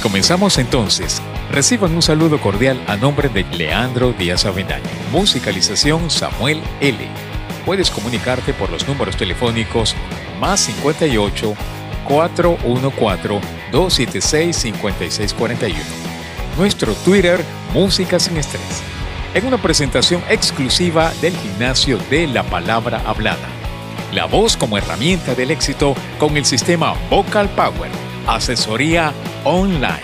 comenzamos entonces. Reciban un saludo cordial a nombre de Leandro Díaz Avendaño. Musicalización Samuel L. Puedes comunicarte por los números telefónicos más 58 414 276 5641. Nuestro Twitter Música sin Estrés. En una presentación exclusiva del gimnasio de la palabra hablada. La voz como herramienta del éxito con el sistema Vocal Power. Asesoría online.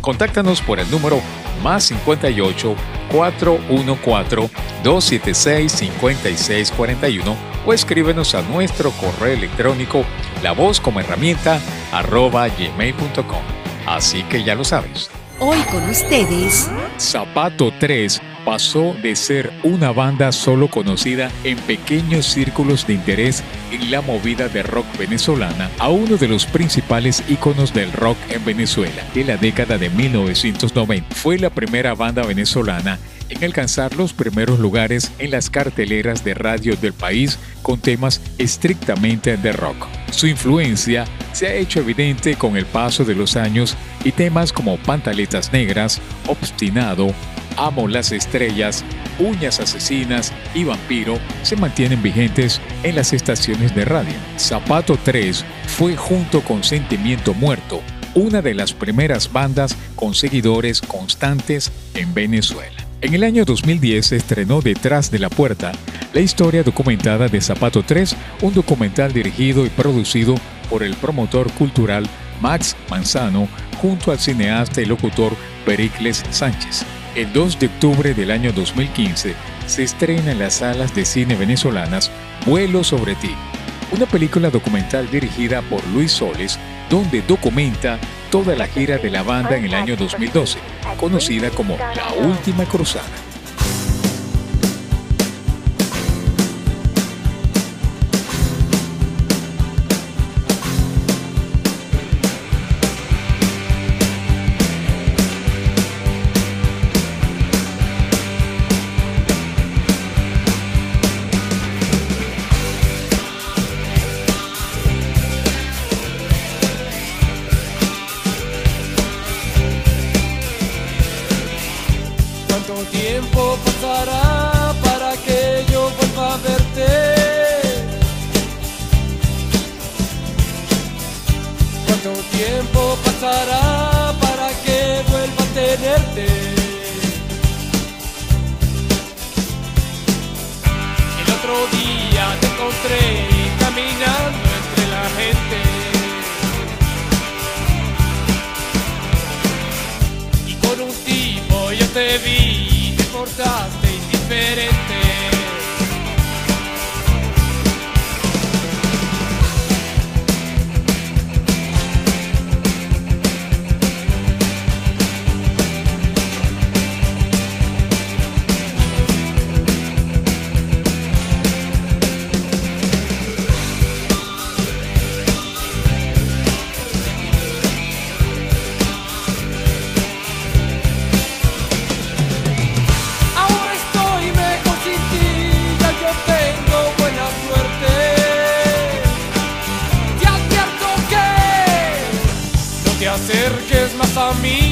Contáctanos por el número más 58 414 276 5641 o escríbenos a nuestro correo electrónico la voz como herramienta arroba gmail.com. Así que ya lo sabes. Hoy con ustedes. Zapato 3 pasó de ser una banda solo conocida en pequeños círculos de interés en la movida de rock venezolana a uno de los principales íconos del rock en Venezuela de la década de 1990. Fue la primera banda venezolana en alcanzar los primeros lugares en las carteleras de radio del país con temas estrictamente de rock. Su influencia se ha hecho evidente con el paso de los años y temas como Pantaletas Negras, Obstinado, Amo las Estrellas, Uñas Asesinas y Vampiro se mantienen vigentes en las estaciones de radio. Zapato 3 fue junto con Sentimiento Muerto una de las primeras bandas con seguidores constantes en Venezuela. En el año 2010 se estrenó Detrás de la Puerta, la historia documentada de Zapato 3, un documental dirigido y producido por el promotor cultural Max Manzano junto al cineasta y locutor Pericles Sánchez. El 2 de octubre del año 2015 se estrena en las salas de cine venezolanas Vuelo sobre ti, una película documental dirigida por Luis Soles donde documenta toda la gira de la banda en el año 2012, conocida como La Última Cruzada. me.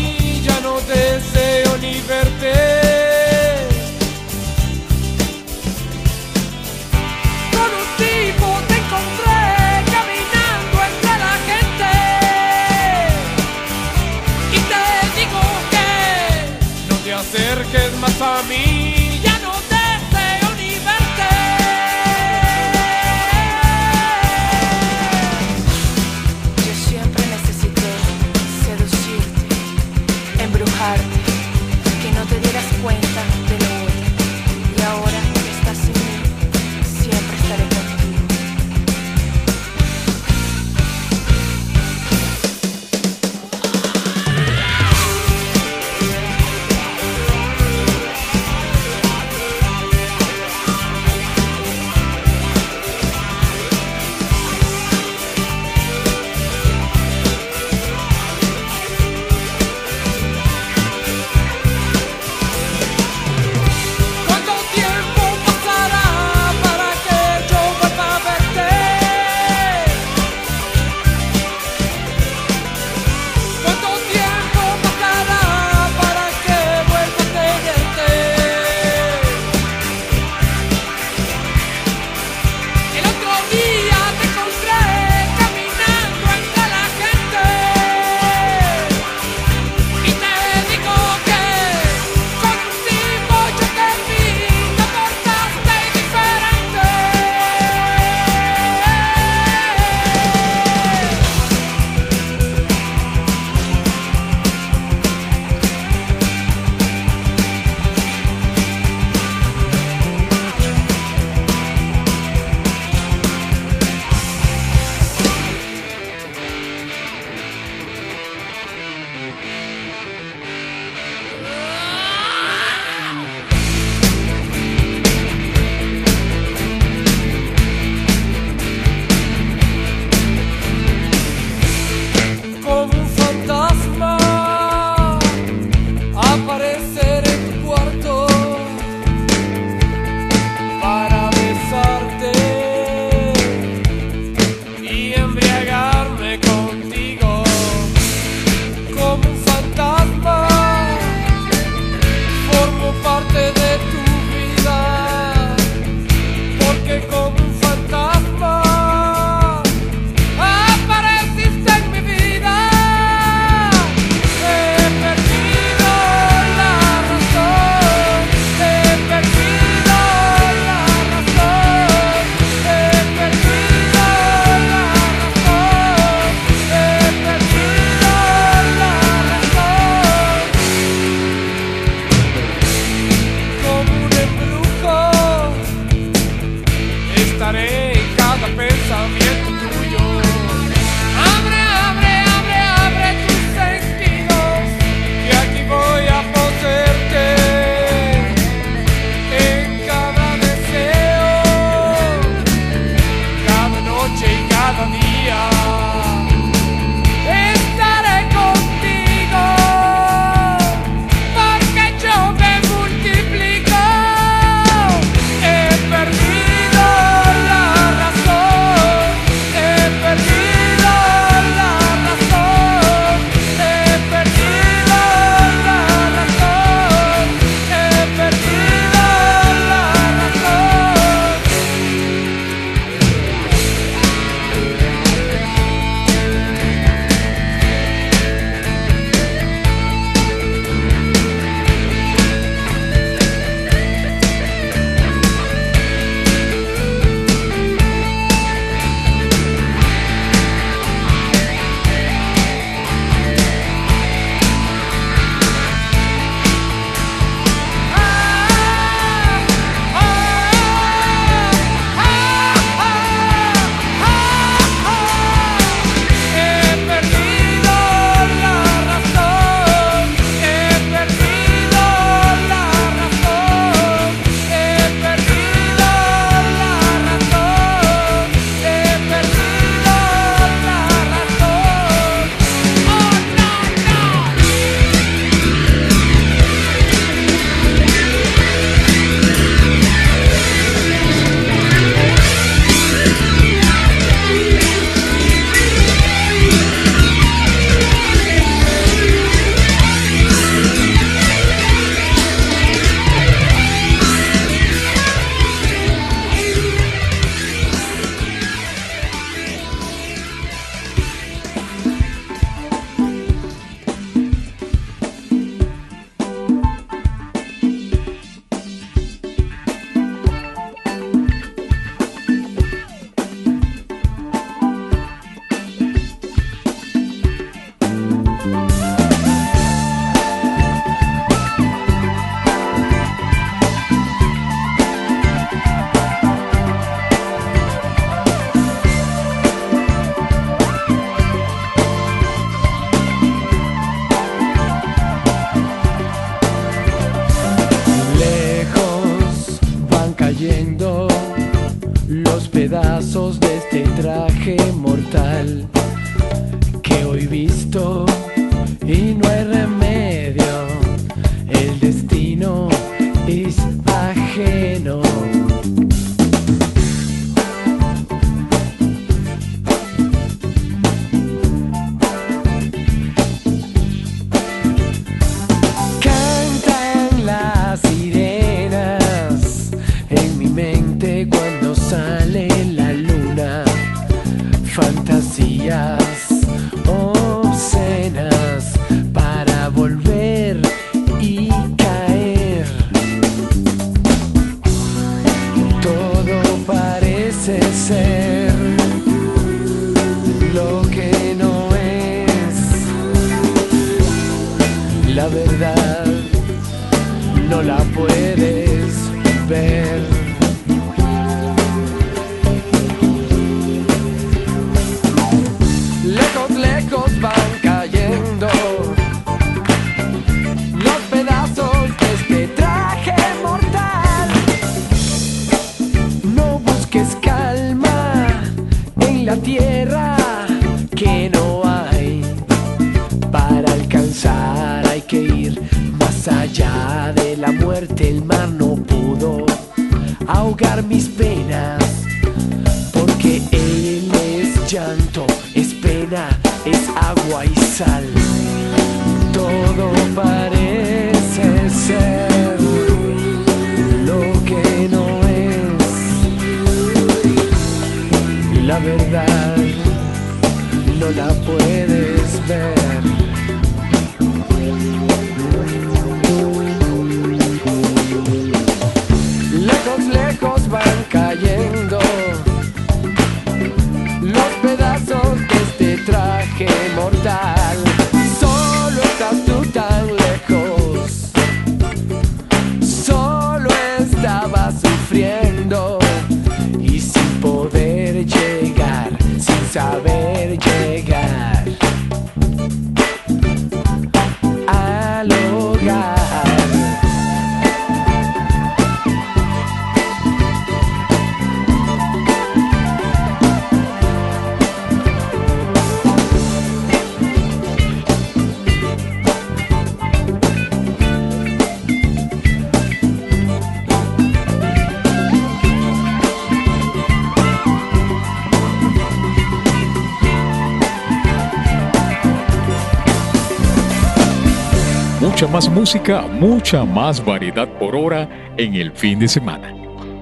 Mucha más variedad por hora en el fin de semana.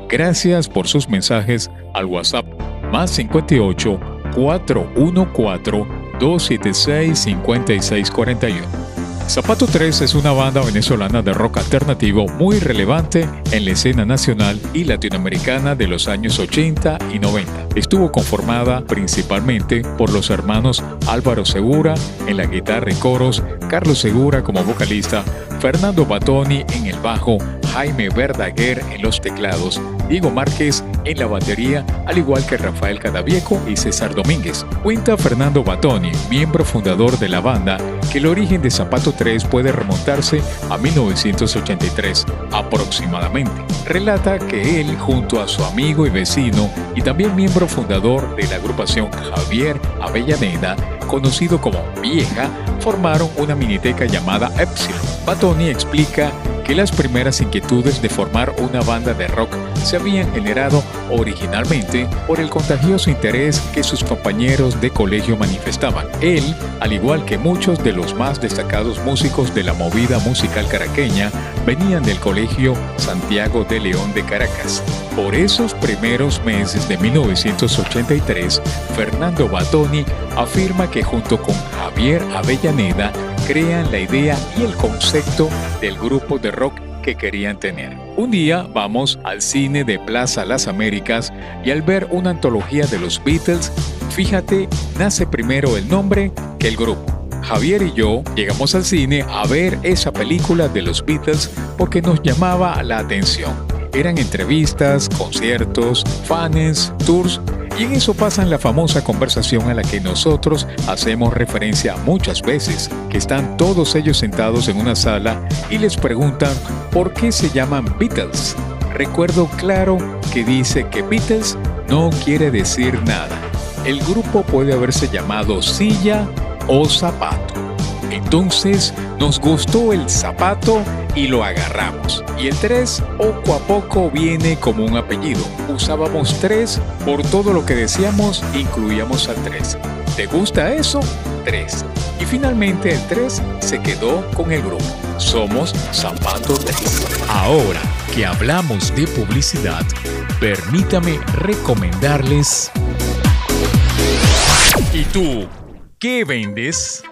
Gracias por sus mensajes al WhatsApp más 58 414 276 5641. Zapato 3 es una banda venezolana de rock alternativo muy relevante en la escena nacional y latinoamericana de los años 80 y 90. Estuvo conformada principalmente por los hermanos Álvaro Segura en la guitarra y coros, Carlos Segura como vocalista, Fernando Batoni en el bajo, Jaime Verdaguer en los teclados, Diego Márquez en la batería, al igual que Rafael Cadavieco y César Domínguez. Cuenta Fernando Batoni, miembro fundador de la banda, que el origen de Zapato 3 puede remontarse a 1983 aproximadamente. Relata que él, junto a su amigo y vecino y también miembro fundador de la agrupación Javier Avellaneda, conocido como Vieja, formaron una miniteca llamada Epsilon. Batoni explica que las primeras inquietudes de formar una banda de rock se habían generado originalmente por el contagioso interés que sus compañeros de colegio manifestaban. Él, al igual que muchos de los más destacados músicos de la movida musical caraqueña, venían del colegio Santiago de León de Caracas. Por esos primeros meses de 1983, Fernando Batoni afirma que junto con Javier Avellaneda crean la idea y el concepto del grupo de rock que querían tener. Un día vamos al cine de Plaza Las Américas y al ver una antología de los Beatles, fíjate, nace primero el nombre que el grupo. Javier y yo llegamos al cine a ver esa película de los Beatles porque nos llamaba la atención. Eran entrevistas, conciertos, fans, tours y en eso pasan la famosa conversación a la que nosotros hacemos referencia muchas veces, que están todos ellos sentados en una sala y les preguntan por qué se llaman Beatles. Recuerdo claro que dice que Beatles no quiere decir nada. El grupo puede haberse llamado silla o zapato. Entonces nos gustó el zapato y lo agarramos. Y el 3 poco a poco viene como un apellido. Usábamos 3 por todo lo que decíamos, incluíamos al 3. ¿Te gusta eso? 3. Y finalmente el 3 se quedó con el grupo. Somos Zapato 3. Ahora que hablamos de publicidad, permítame recomendarles... ¿Y tú? ¿Qué vendes?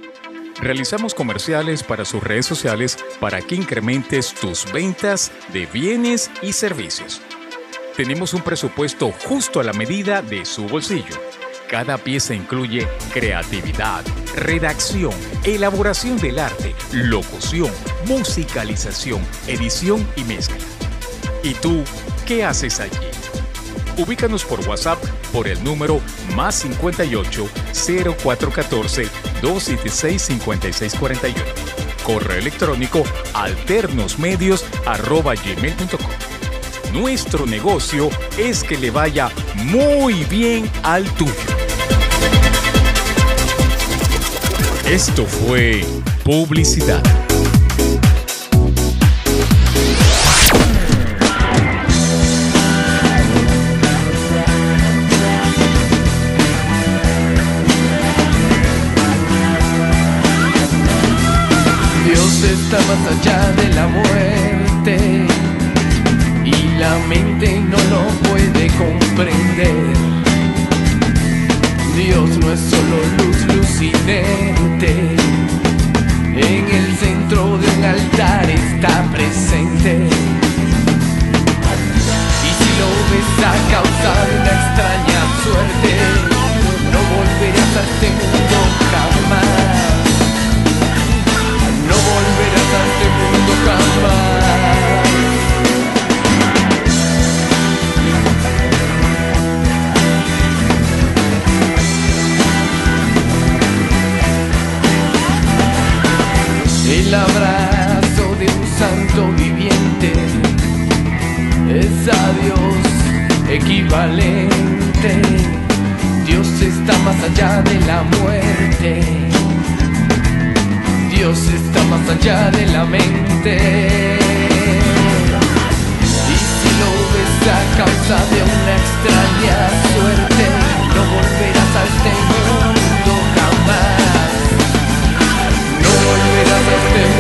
Realizamos comerciales para sus redes sociales para que incrementes tus ventas de bienes y servicios. Tenemos un presupuesto justo a la medida de su bolsillo. Cada pieza incluye creatividad, redacción, elaboración del arte, locución, musicalización, edición y mezcla. ¿Y tú qué haces allí? Ubícanos por WhatsApp por el número más 58 0414 276 5641. Correo electrónico alternosmedios.gmail.com. Nuestro negocio es que le vaya muy bien al tuyo. Esto fue publicidad. Está más allá de la muerte y la mente no lo puede comprender. Dios no es solo luz lucidente, en el centro de un altar está presente. Y si lo ves a causa de una extraña suerte, no volverás a este El abrazo de un santo viviente es a Dios equivalente. Dios está más allá de la muerte. Dios está más allá de la mente. Y si lo ves a causa de una extraña suerte, no volverás a este mundo. No volverás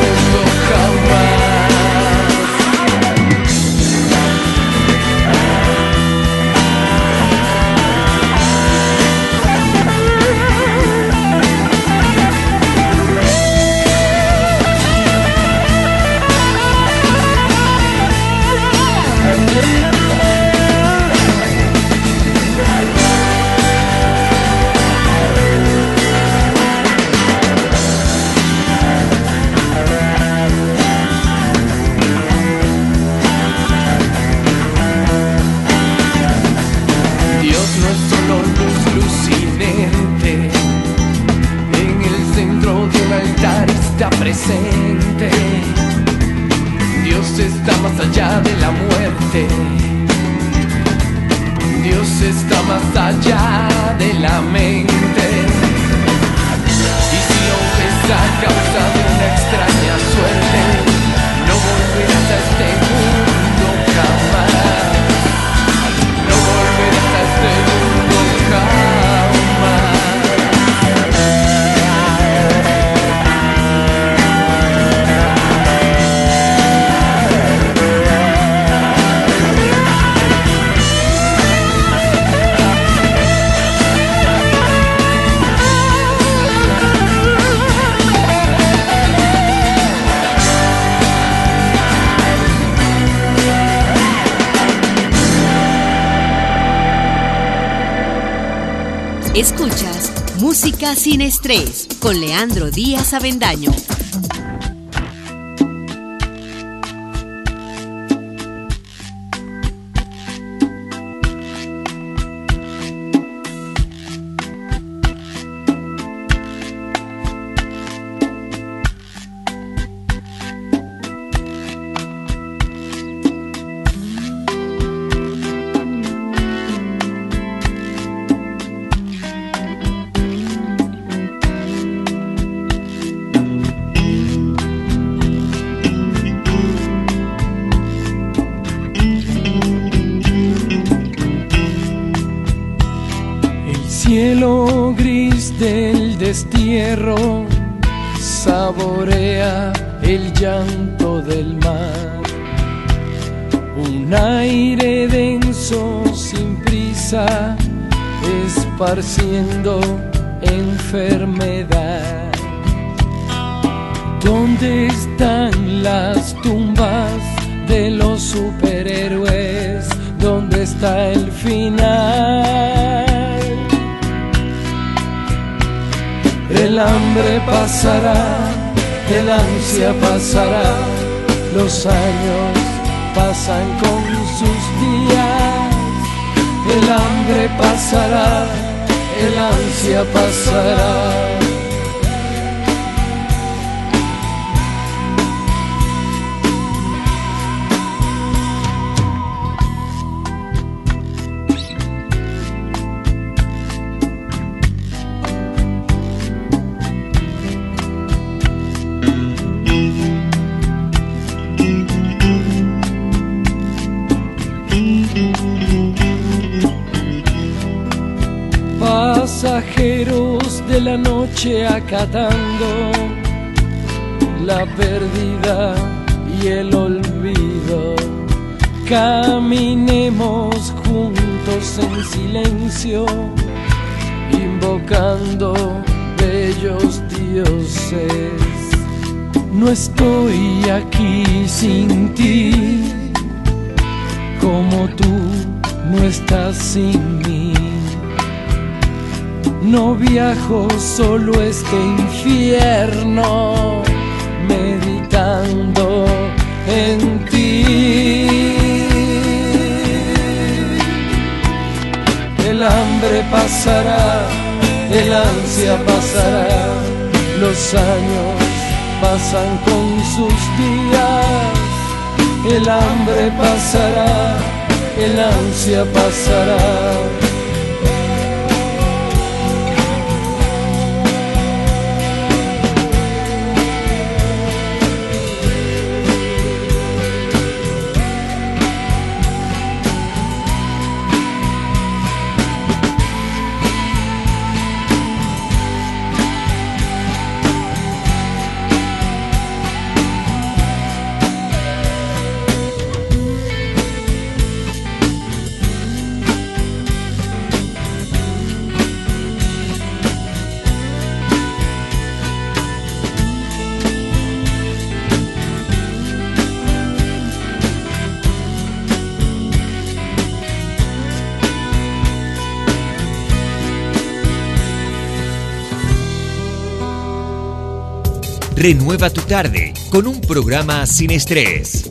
estrés con Leandro Díaz Avendaño. El llanto del mar. Un aire denso sin prisa esparciendo enfermedad. ¿Dónde están las tumbas de los superhéroes? ¿Dónde está el final? El hambre pasará, el ansia pasará, los años pasan con sus días. El hambre pasará, el ansia pasará. Noche acatando la pérdida y el olvido. Caminemos juntos en silencio, invocando bellos dioses. No estoy aquí sin ti, como tú no estás sin mí. No viajo solo este infierno, meditando en ti. El hambre pasará, el ansia pasará, los años pasan con sus días. El hambre pasará, el ansia pasará Renueva tu tarde con un programa sin estrés.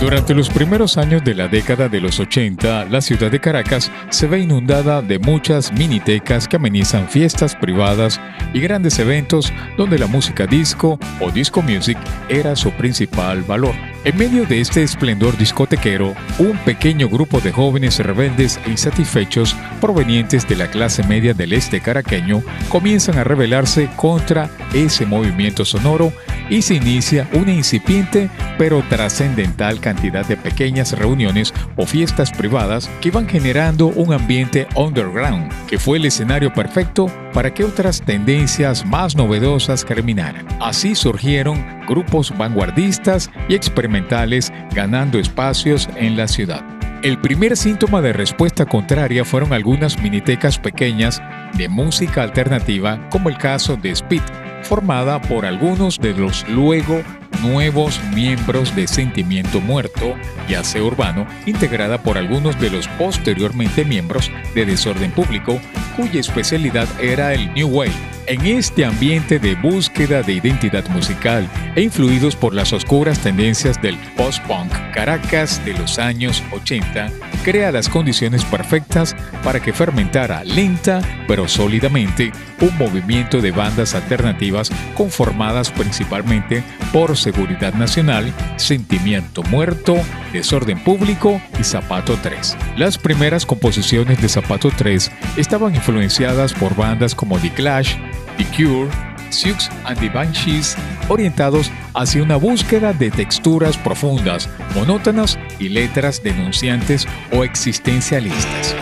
Durante los primeros años de la década de los 80, la ciudad de Caracas se ve inundada de muchas minitecas que amenizan fiestas privadas y grandes eventos donde la música disco o disco music era su principal valor. En medio de este esplendor discotequero, un pequeño grupo de jóvenes rebeldes e insatisfechos provenientes de la clase media del este caraqueño comienzan a rebelarse contra ese movimiento sonoro y se inicia una incipiente pero trascendental cantidad de pequeñas reuniones o fiestas privadas que van generando un ambiente underground, que fue el escenario perfecto para que otras tendencias más novedosas germinaran. Así surgieron grupos vanguardistas y experimentales ganando espacios en la ciudad. El primer síntoma de respuesta contraria fueron algunas minitecas pequeñas de música alternativa, como el caso de Speed, formada por algunos de los luego nuevos miembros de Sentimiento Muerto y Aseo Urbano, integrada por algunos de los posteriormente miembros de Desorden Público, cuya especialidad era el New Wave en este ambiente de búsqueda de identidad musical e influidos por las oscuras tendencias del post-punk, Caracas de los años 80 crea las condiciones perfectas para que fermentara lenta pero sólidamente un movimiento de bandas alternativas conformadas principalmente por Seguridad Nacional, Sentimiento Muerto, Desorden Público y Zapato 3. Las primeras composiciones de Zapato 3 estaban influenciadas por bandas como The Clash, The Cure, Sioux and the Banshees, orientados hacia una búsqueda de texturas profundas, monótonas y letras denunciantes o existencialistas.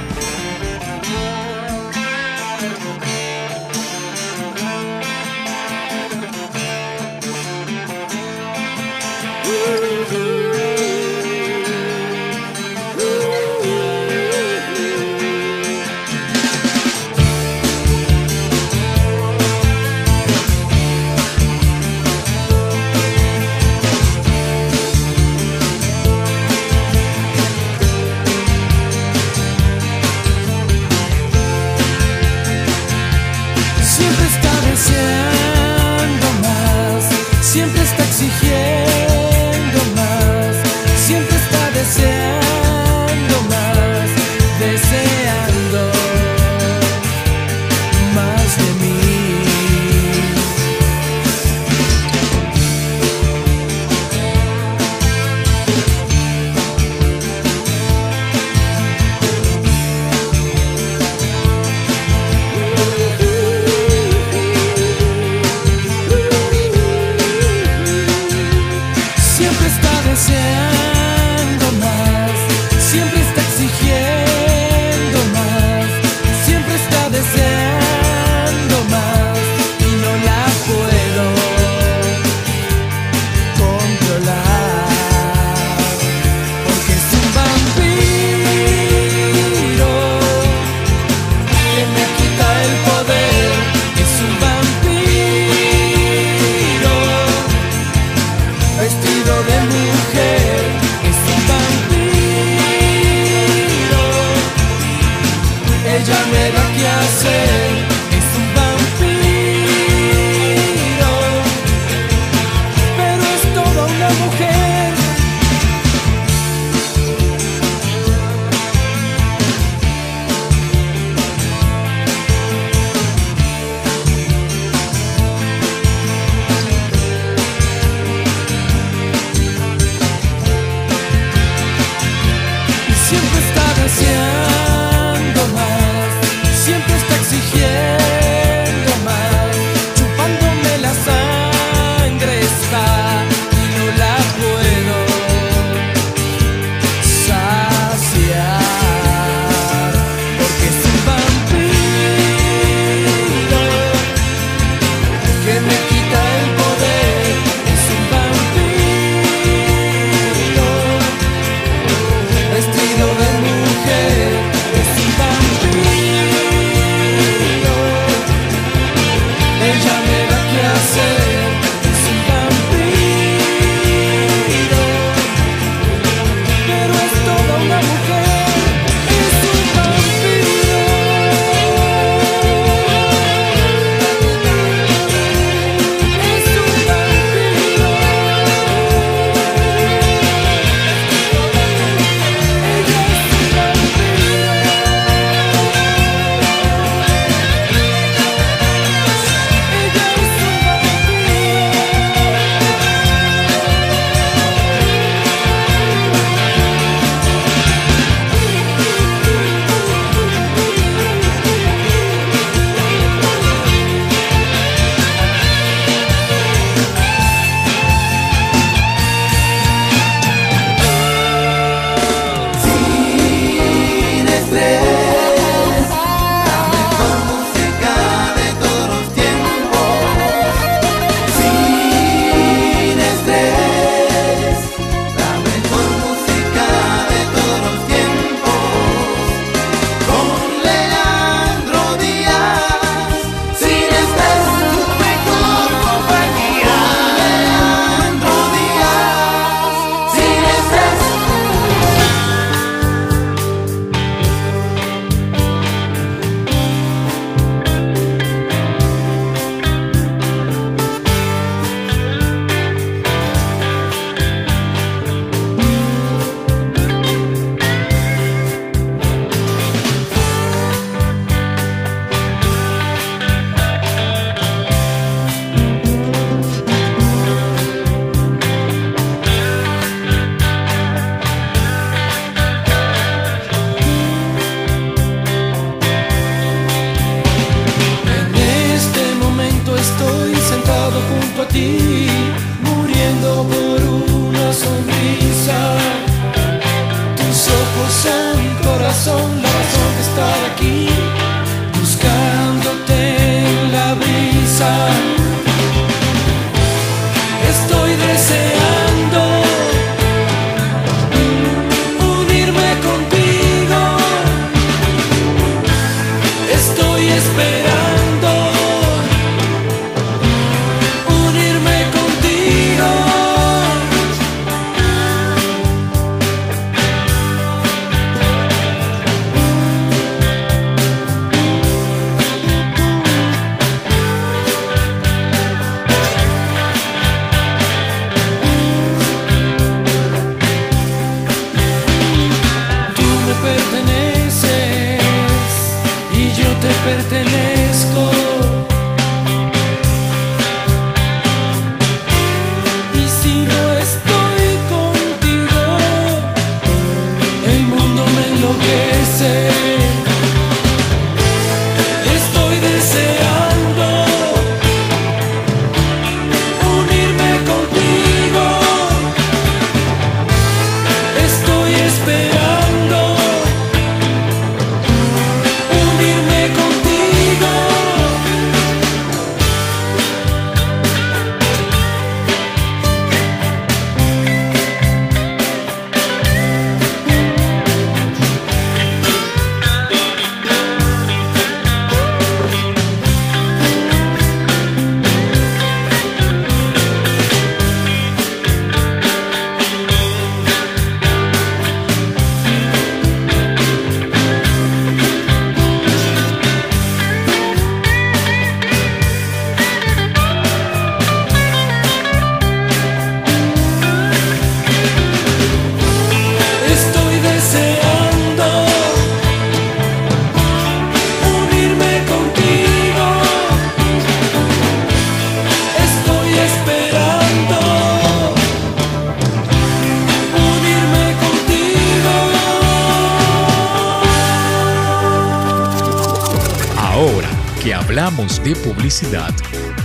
Hablamos de publicidad,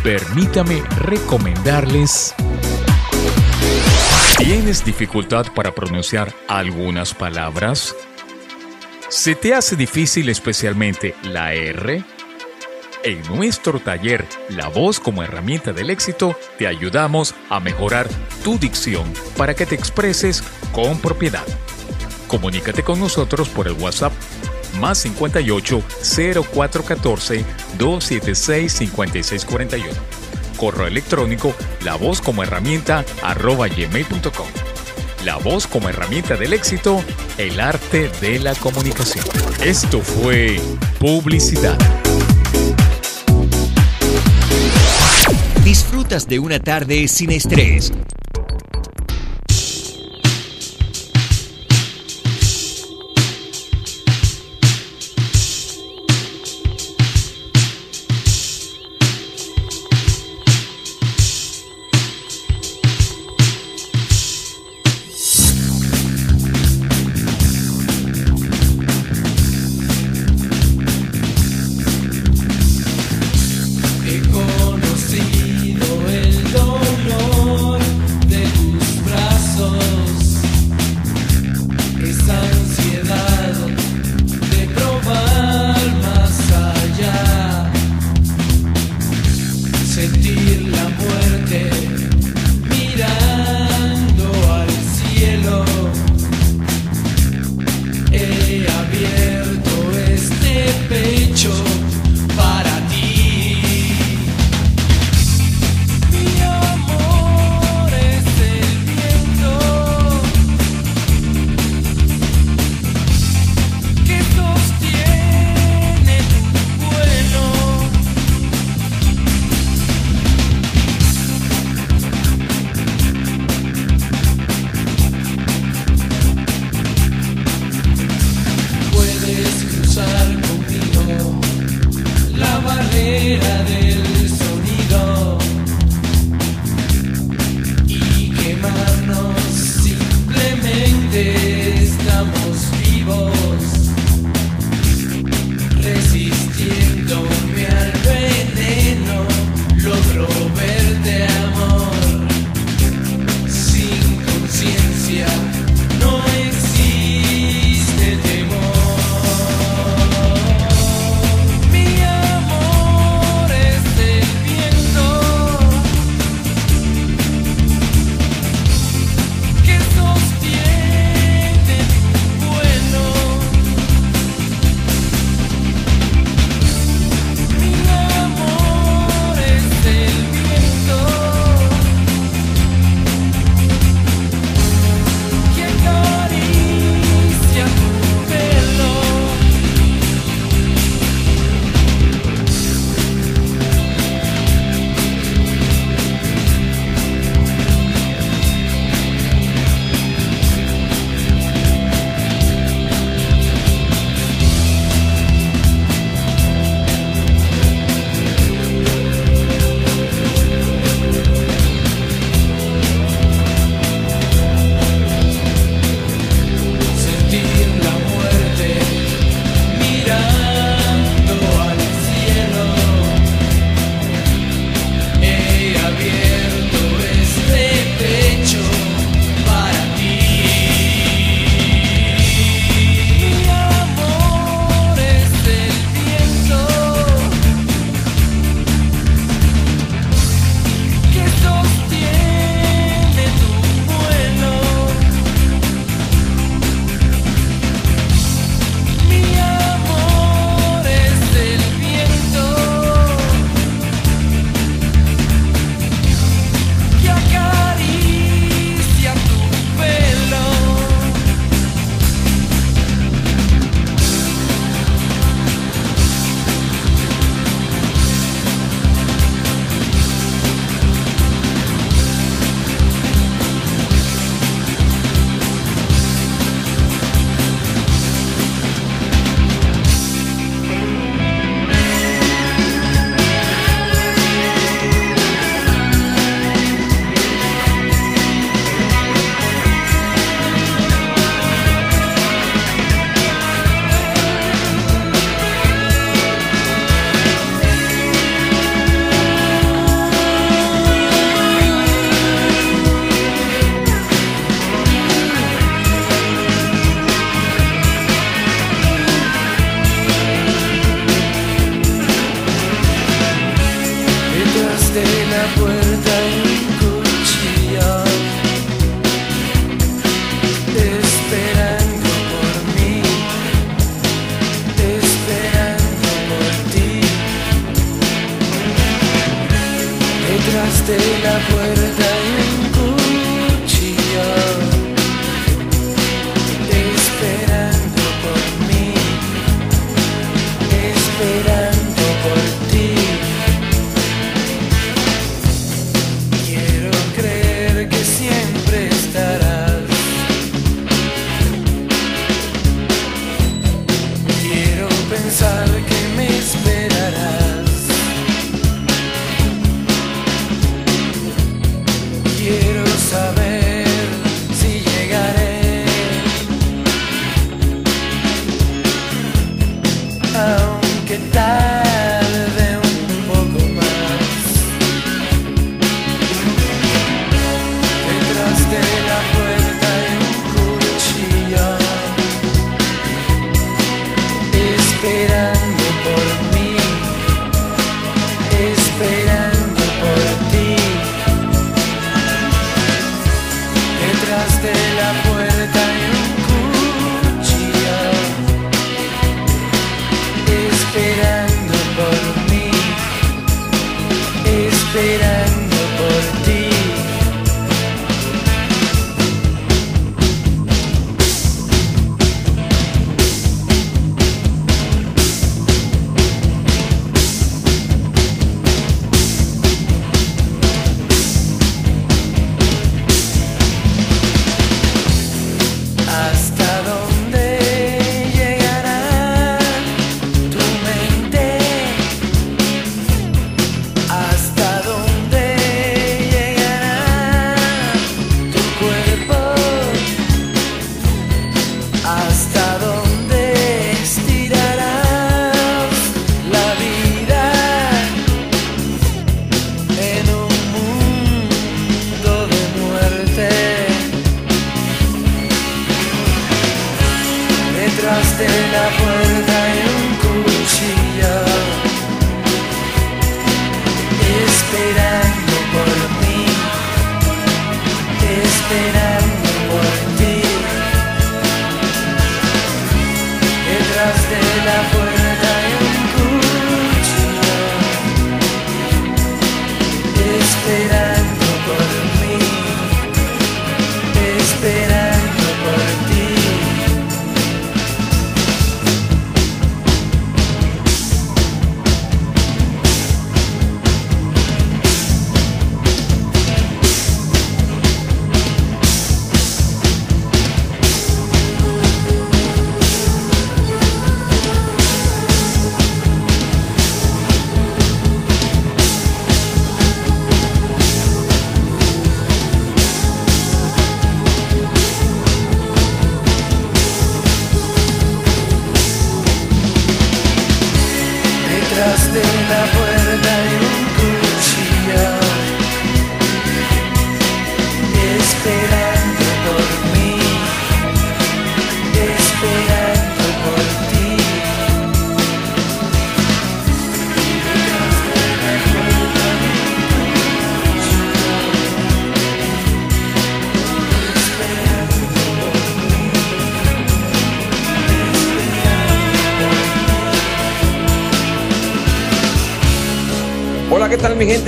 permítame recomendarles... ¿Tienes dificultad para pronunciar algunas palabras? ¿Se te hace difícil especialmente la R? En nuestro taller La voz como herramienta del éxito, te ayudamos a mejorar tu dicción para que te expreses con propiedad. Comunícate con nosotros por el WhatsApp más 58 0414 276 5641. Correo electrónico la voz como herramienta arroba gmail.com. La voz como herramienta del éxito, el arte de la comunicación. Esto fue publicidad. Disfrutas de una tarde sin estrés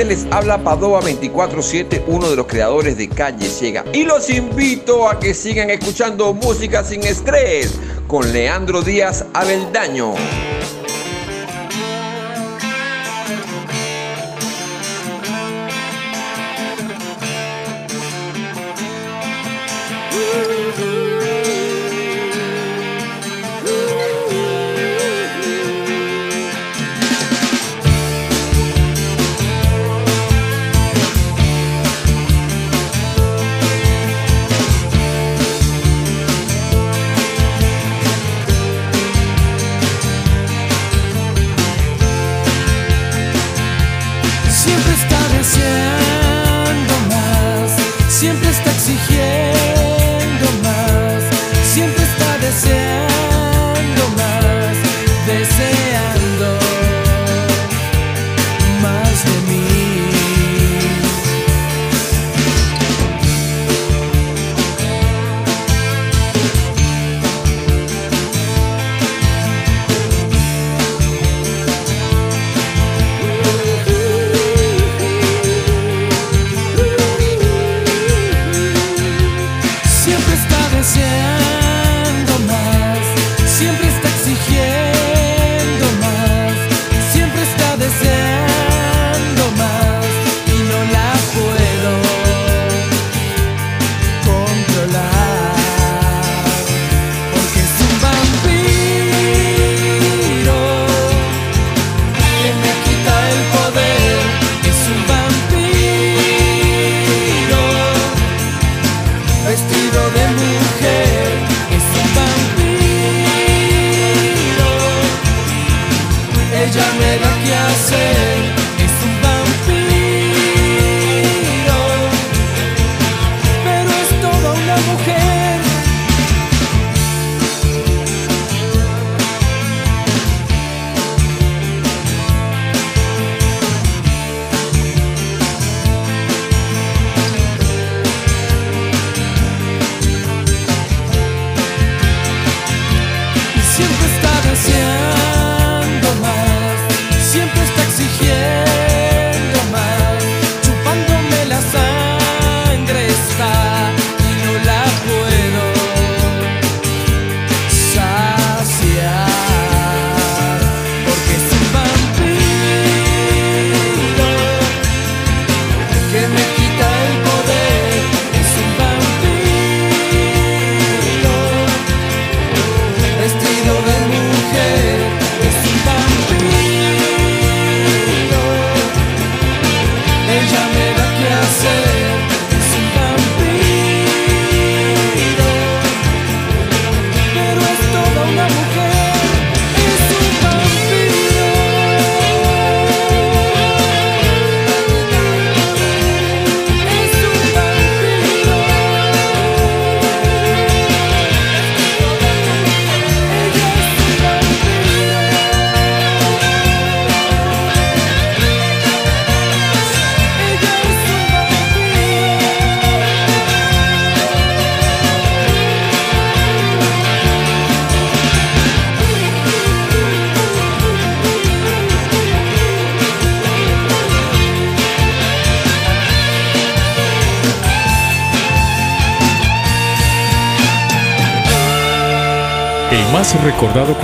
gente? Les habla Padova 247, uno de los creadores de Calle Ciega. Y los invito a que sigan escuchando música sin estrés con Leandro Díaz Abeldaño. paciência.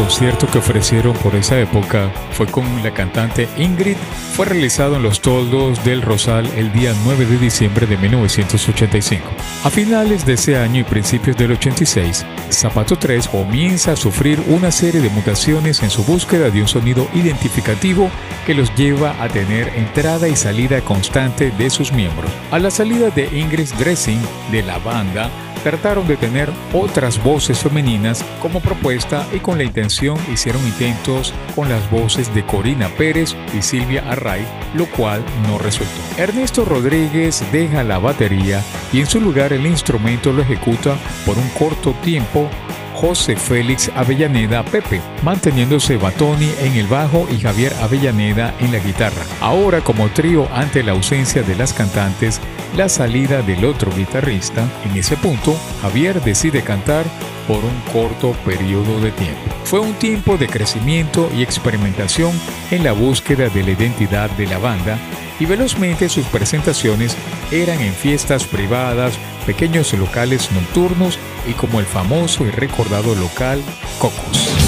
Concierto que ofrecieron por esa época fue con la cantante Ingrid. Fue realizado en los toldos del Rosal el día 9 de diciembre de 1985. A finales de ese año y principios del 86, Zapato 3 comienza a sufrir una serie de mutaciones en su búsqueda de un sonido identificativo que los lleva a tener entrada y salida constante de sus miembros. A la salida de Ingrid Dressing de la banda, trataron de tener otras voces femeninas como propuesta y con la intención hicieron intentos con las voces de Corina Pérez y Silvia Array, lo cual no resultó. Ernesto Rodríguez deja la batería y en su lugar el instrumento lo ejecuta por un corto tiempo José Félix Avellaneda Pepe, manteniéndose Batoni en el bajo y Javier Avellaneda en la guitarra. Ahora como trío ante la ausencia de las cantantes, la salida del otro guitarrista, en ese punto Javier decide cantar por un corto periodo de tiempo. Fue un tiempo de crecimiento y experimentación en la búsqueda de la identidad de la banda y velozmente sus presentaciones eran en fiestas privadas, pequeños locales nocturnos y como el famoso y recordado local Cocos.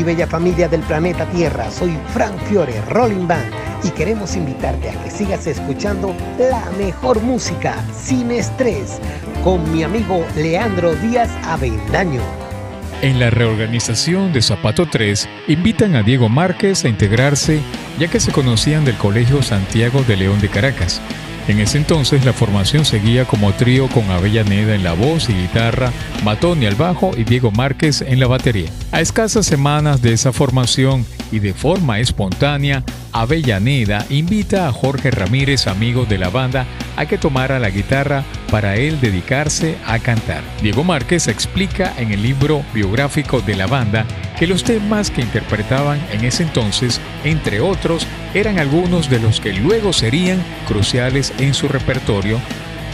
Mi bella familia del planeta Tierra? Soy Frank Fiore, Rolling Band, y queremos invitarte a que sigas escuchando la mejor música sin estrés con mi amigo Leandro Díaz Avendaño. En la reorganización de Zapato 3, invitan a Diego Márquez a integrarse ya que se conocían del Colegio Santiago de León de Caracas. En ese entonces la formación seguía como trío con Avellaneda en la voz y guitarra, Matoni al bajo y Diego Márquez en la batería. A escasas semanas de esa formación y de forma espontánea, Avellaneda invita a Jorge Ramírez, amigo de la banda, a que tomara la guitarra para él dedicarse a cantar. Diego Márquez explica en el libro biográfico de la banda que los temas que interpretaban en ese entonces, entre otros, eran algunos de los que luego serían cruciales en su repertorio,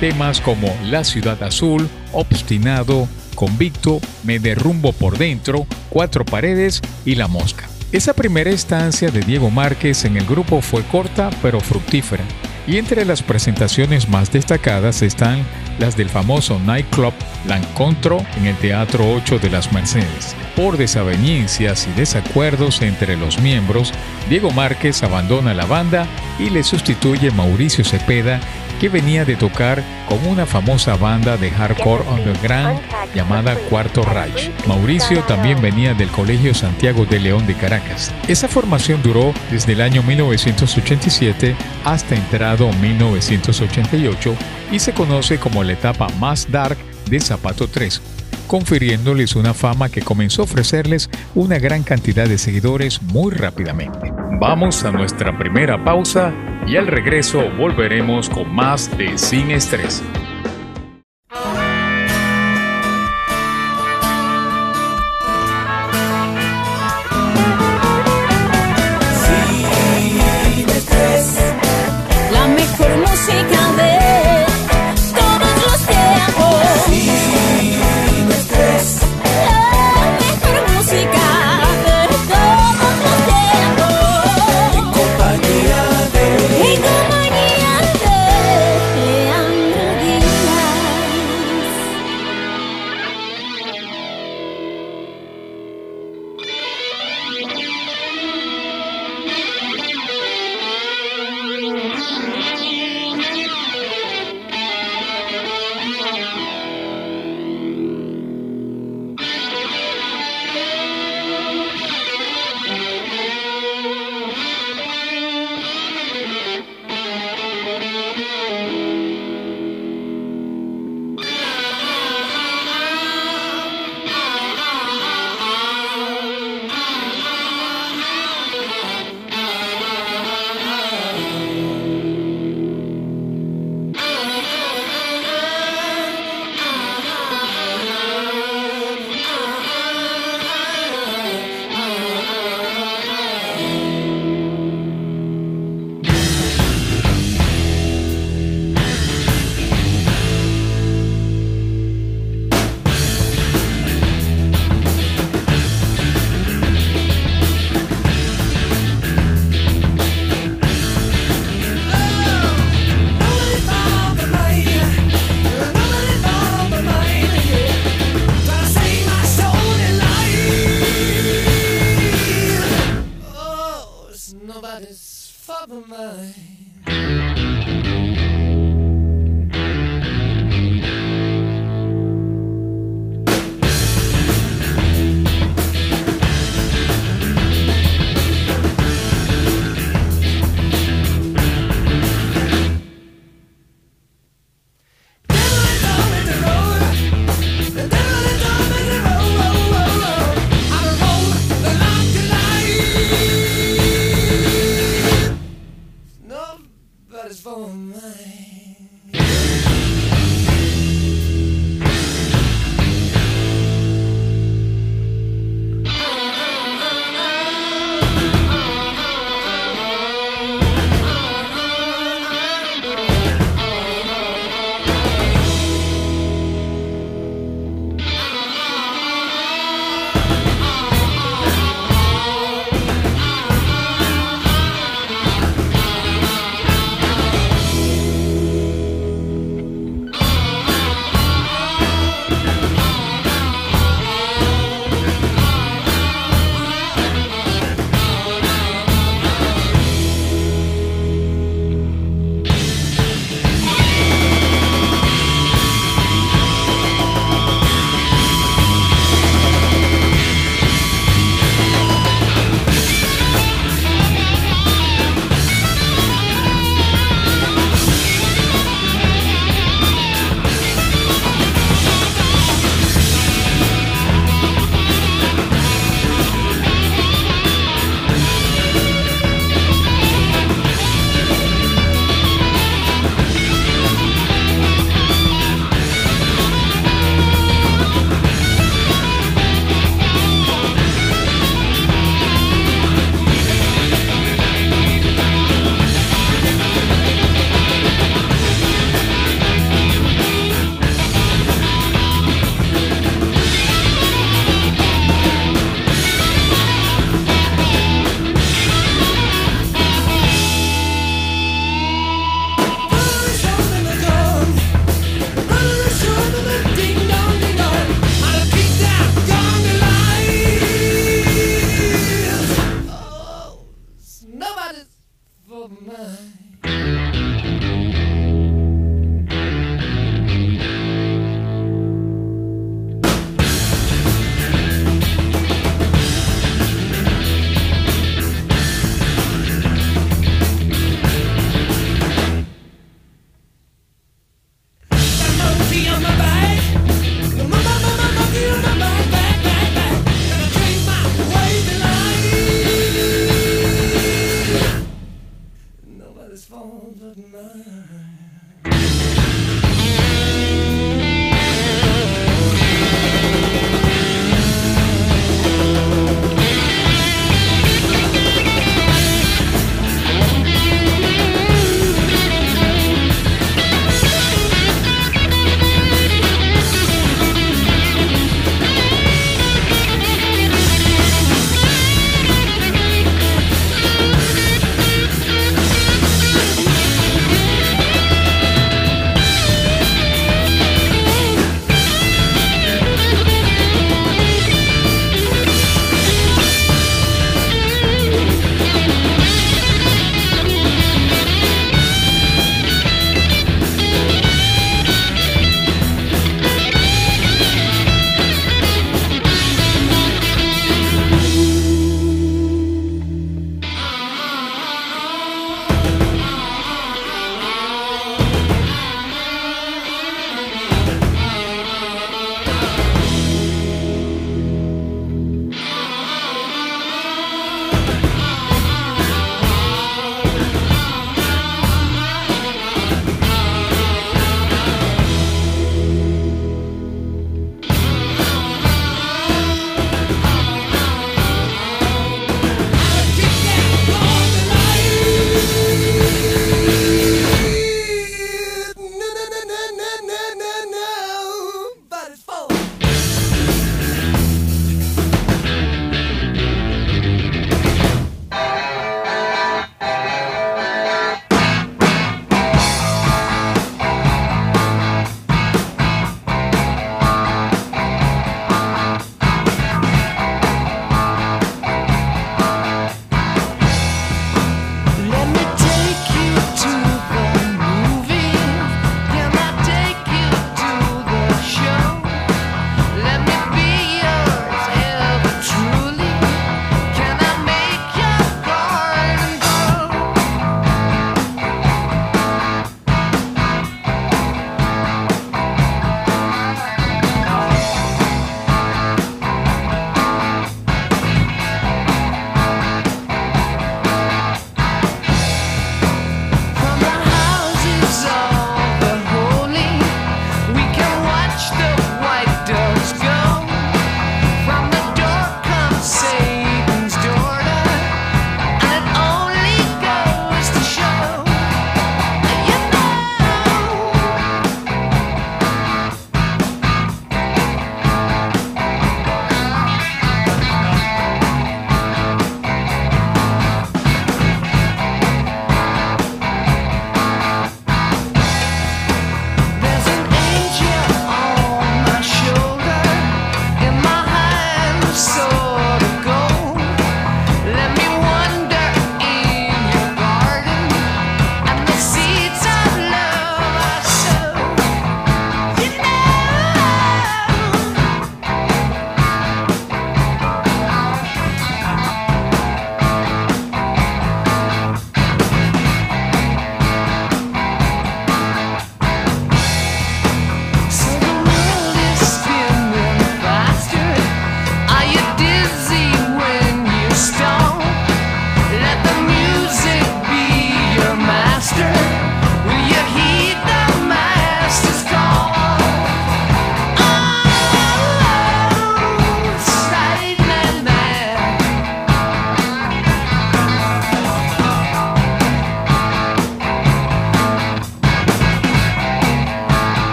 temas como La Ciudad Azul, Obstinado, Convicto, Me Derrumbo por Dentro, Cuatro Paredes y La Mosca. Esa primera estancia de Diego Márquez en el grupo fue corta pero fructífera, y entre las presentaciones más destacadas están las del famoso nightclub La Encontro en el Teatro 8 de las Mercedes. Por desavenencias y desacuerdos entre los miembros, Diego Márquez abandona la banda y le sustituye Mauricio Cepeda, que venía de tocar con una famosa banda de hardcore underground llamada Cuarto Reich. Mauricio también venía del Colegio Santiago de León de Caracas. Esa formación duró desde el año 1987 hasta entrado 1988 y se conoce como la etapa más dark de Zapato 3 confiriéndoles una fama que comenzó a ofrecerles una gran cantidad de seguidores muy rápidamente. Vamos a nuestra primera pausa y al regreso volveremos con más de Sin Estrés.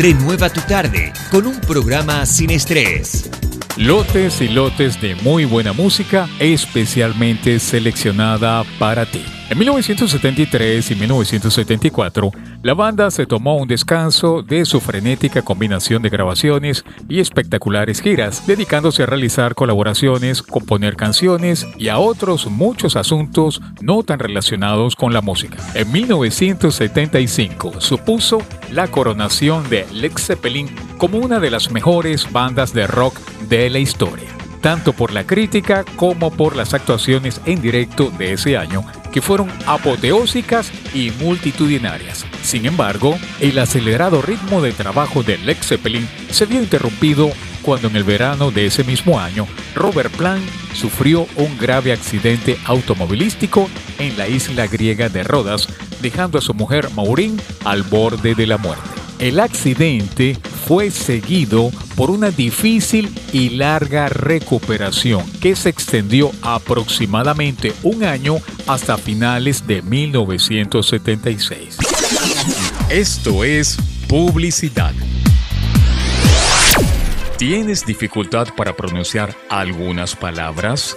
Renueva tu tarde con un programa sin estrés. Lotes y lotes de muy buena música especialmente seleccionada para ti. En 1973 y 1974, la banda se tomó un descanso de su frenética combinación de grabaciones y espectaculares giras, dedicándose a realizar colaboraciones, componer canciones y a otros muchos asuntos no tan relacionados con la música. En 1975 supuso la coronación de Led Zeppelin como una de las mejores bandas de rock de la historia tanto por la crítica como por las actuaciones en directo de ese año, que fueron apoteósicas y multitudinarias. Sin embargo, el acelerado ritmo de trabajo de Led Zeppelin se vio interrumpido cuando en el verano de ese mismo año, Robert Plant sufrió un grave accidente automovilístico en la isla griega de Rodas, dejando a su mujer Maureen al borde de la muerte. El accidente fue seguido por una difícil y larga recuperación que se extendió aproximadamente un año hasta finales de 1976. Esto es publicidad. ¿Tienes dificultad para pronunciar algunas palabras?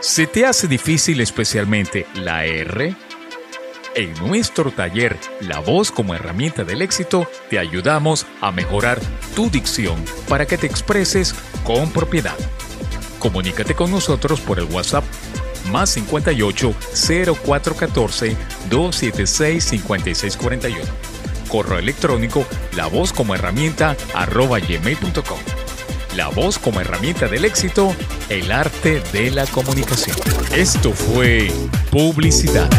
¿Se te hace difícil especialmente la R? En nuestro taller La voz como herramienta del éxito, te ayudamos a mejorar tu dicción para que te expreses con propiedad. Comunícate con nosotros por el WhatsApp más 58 0414 276 5641. Correo electrónico la voz como herramienta arroba gmail.com. La voz como herramienta del éxito, el arte de la comunicación. Esto fue publicidad.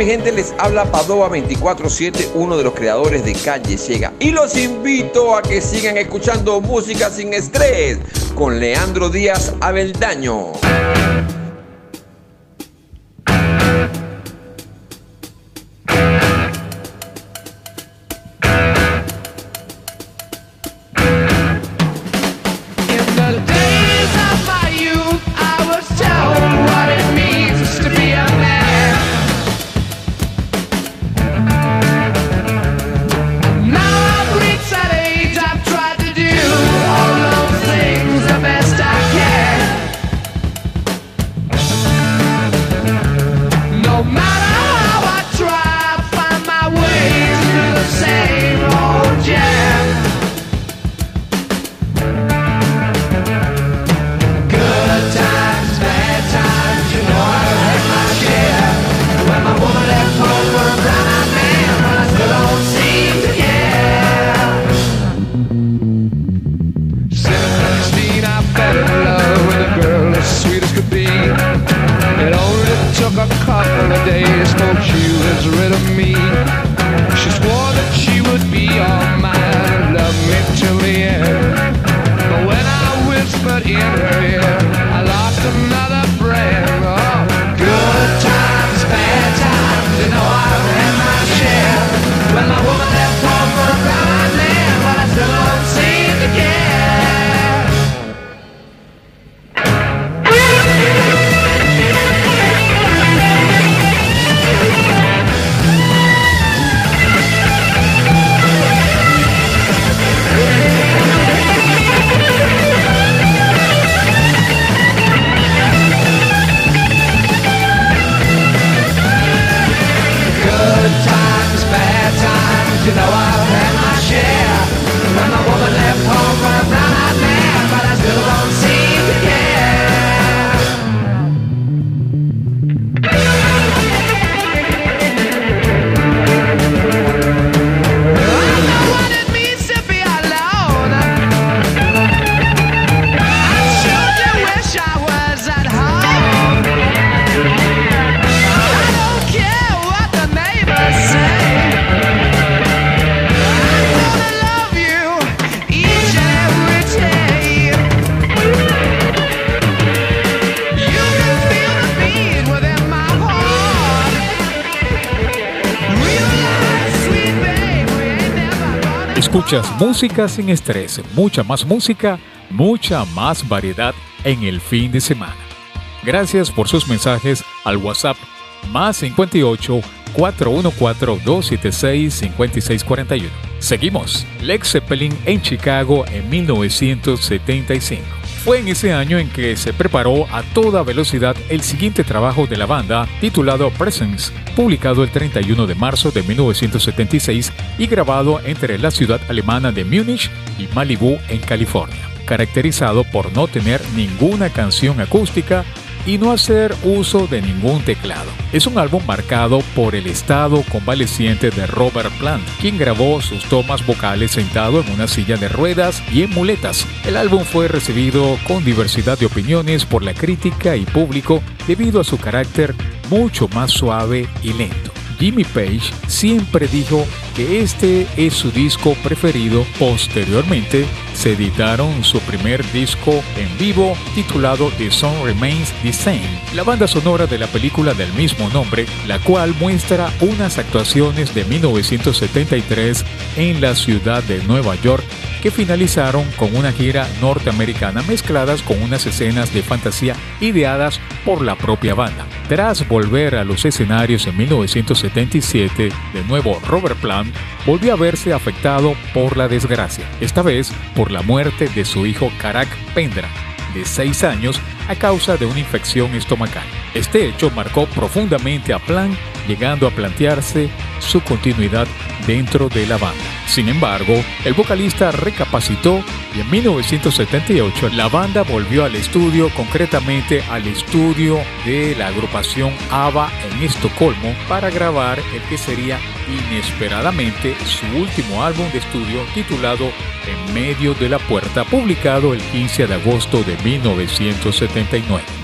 mi gente? Les habla Padova 24-7, uno de los creadores de Calle Ciega. Y los invito a que sigan escuchando música sin estrés con Leandro Díaz Abeldaño. Música sin estrés, mucha más música, mucha más variedad en el fin de semana. Gracias por sus mensajes al WhatsApp más 58 414 276 5641. Seguimos. Lex Zeppelin en Chicago en 1975. Fue en ese año en que se preparó a toda velocidad el siguiente trabajo de la banda, titulado Presence, publicado el 31 de marzo de 1976 y grabado entre la ciudad alemana de Múnich y Malibu en California, caracterizado por no tener ninguna canción acústica y no hacer uso de ningún teclado. Es un álbum marcado por el estado convaleciente de Robert Plant, quien grabó sus tomas vocales sentado en una silla de ruedas y en muletas. El álbum fue recibido con diversidad de opiniones por la crítica y público debido a su carácter mucho más suave y lento. Jimmy Page siempre dijo que este es su disco preferido. Posteriormente, se editaron su primer disco en vivo titulado The Song Remains the Same, la banda sonora de la película del mismo nombre, la cual muestra unas actuaciones de 1973 en la ciudad de Nueva York que finalizaron con una gira norteamericana mezcladas con unas escenas de fantasía ideadas por la propia banda. Tras volver a los escenarios en 1977, de nuevo Robert Plant volvió a verse afectado por la desgracia, esta vez por la muerte de su hijo Karak Pendra, de 6 años, a causa de una infección estomacal. Este hecho marcó profundamente a Plant, llegando a plantearse su continuidad dentro de la banda. Sin embargo, el vocalista recapacitó y en 1978 la banda volvió al estudio, concretamente al estudio de la agrupación ABBA en Estocolmo, para grabar el que sería inesperadamente su último álbum de estudio titulado En medio de la puerta, publicado el 15 de agosto de 1979.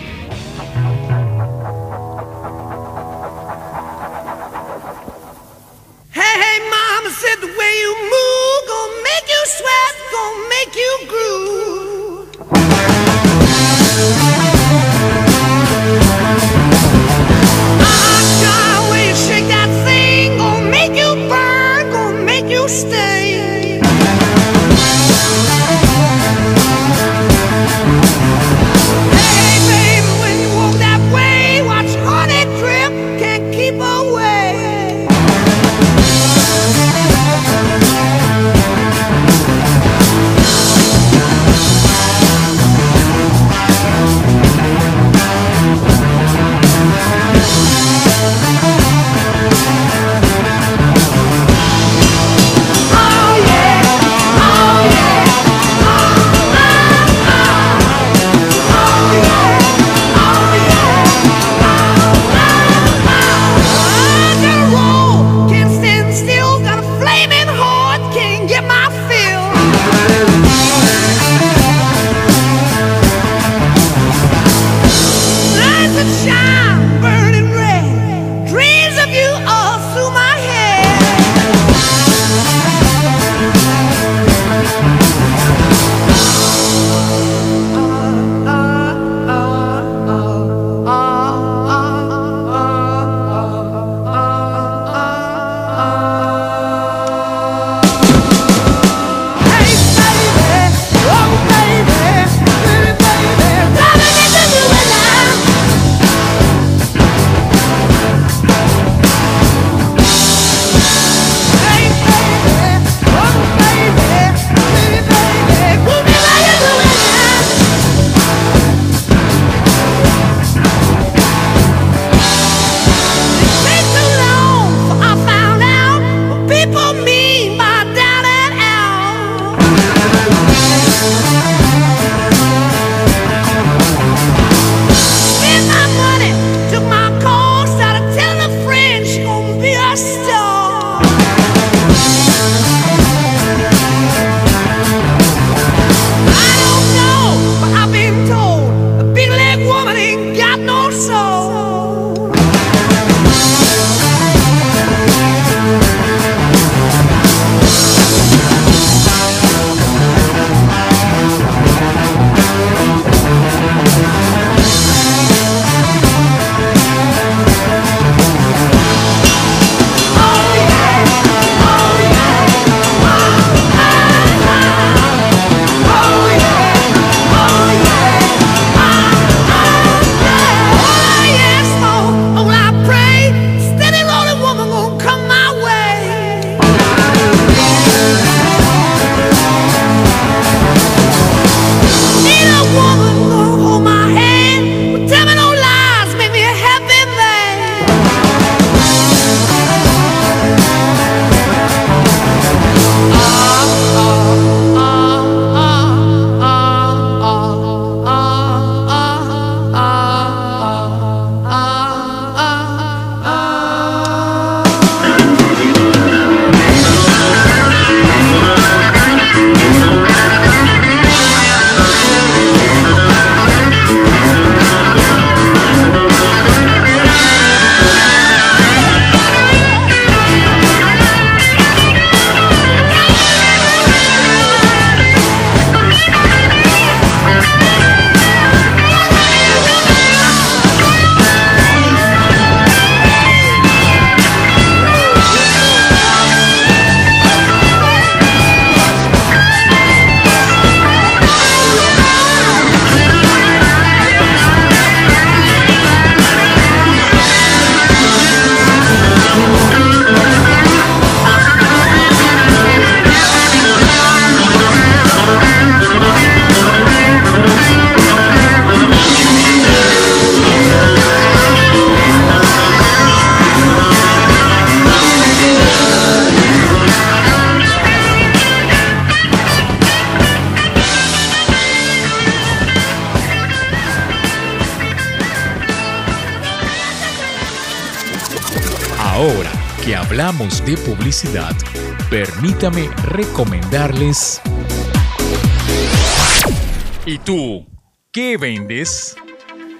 De publicidad, permítame recomendarles... ¿Y tú? ¿Qué vendes?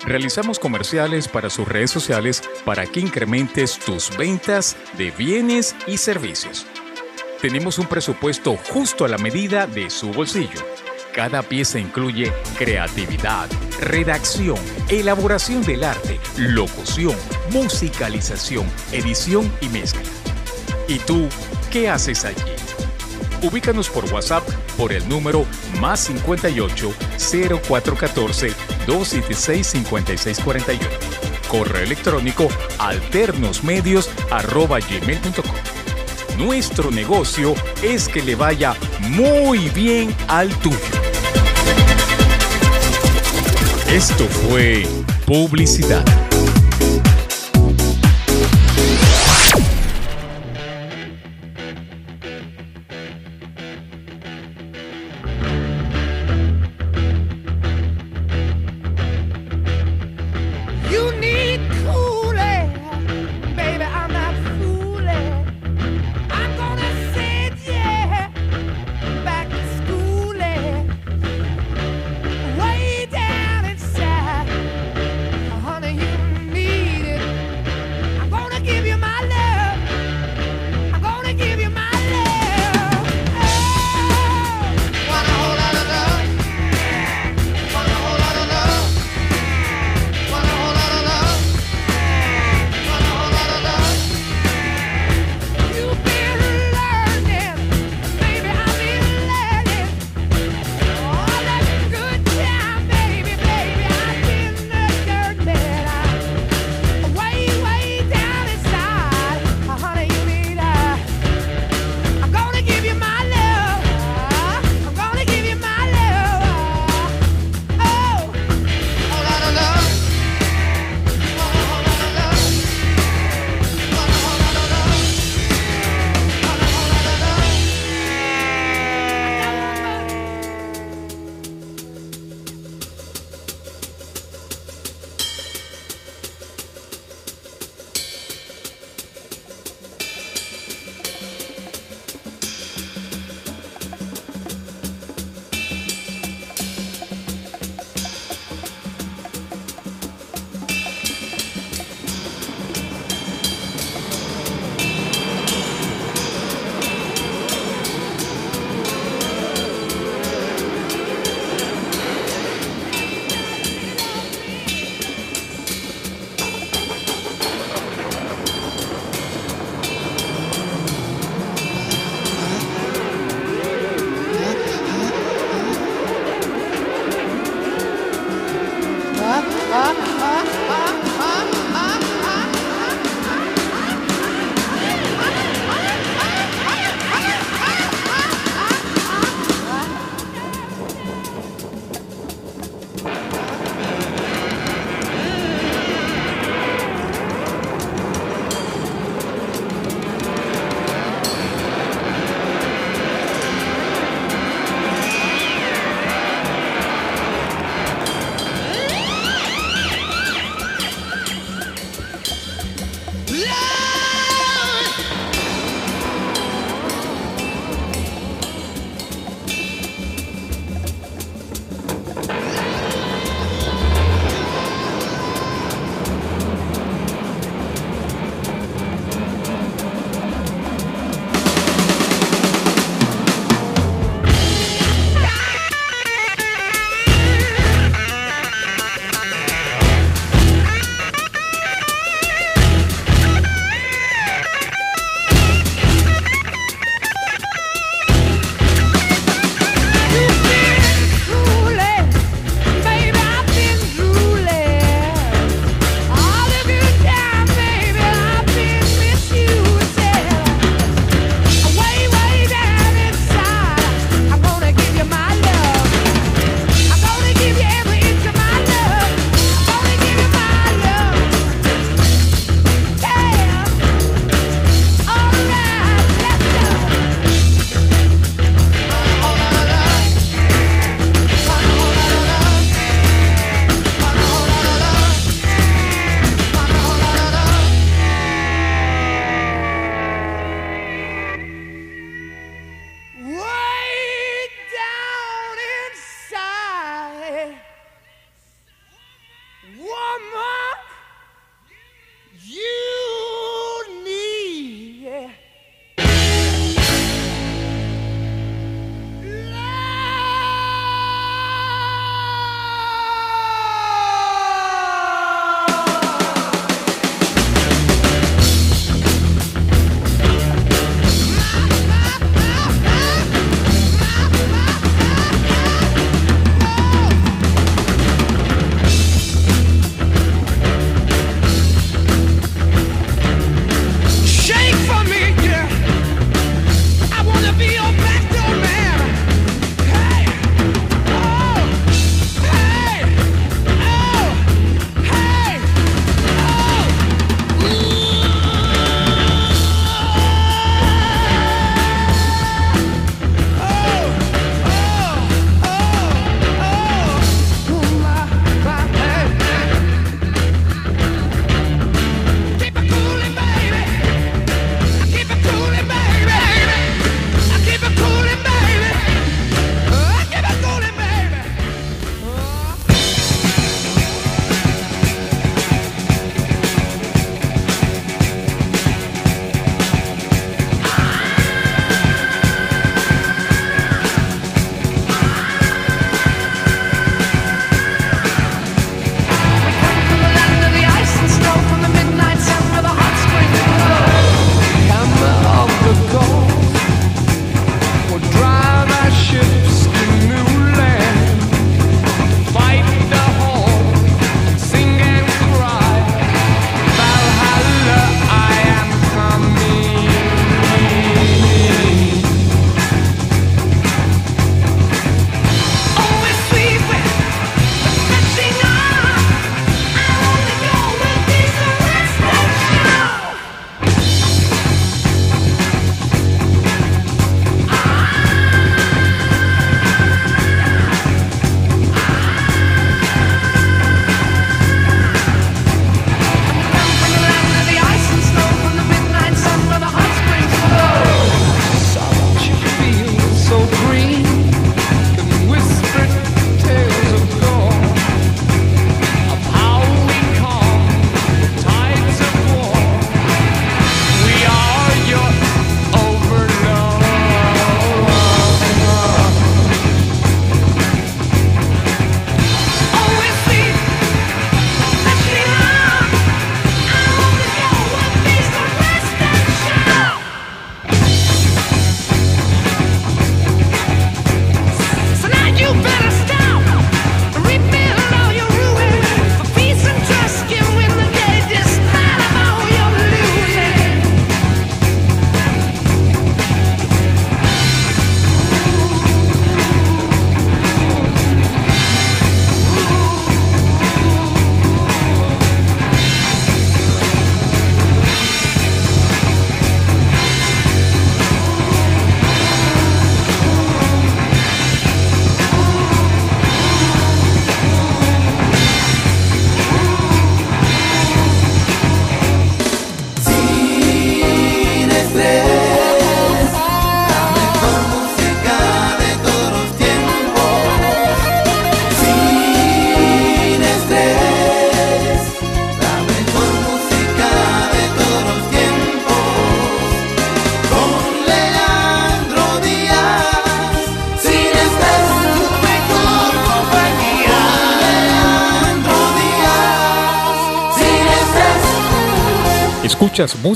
Realizamos comerciales para sus redes sociales para que incrementes tus ventas de bienes y servicios. Tenemos un presupuesto justo a la medida de su bolsillo. Cada pieza incluye creatividad, redacción, elaboración del arte, locución, musicalización, edición y mezcla. ¿Y tú qué haces allí? Ubícanos por WhatsApp por el número más 58 0414 276 5641. Correo electrónico alternosmedios.gmail.com. Nuestro negocio es que le vaya muy bien al tuyo. Esto fue publicidad.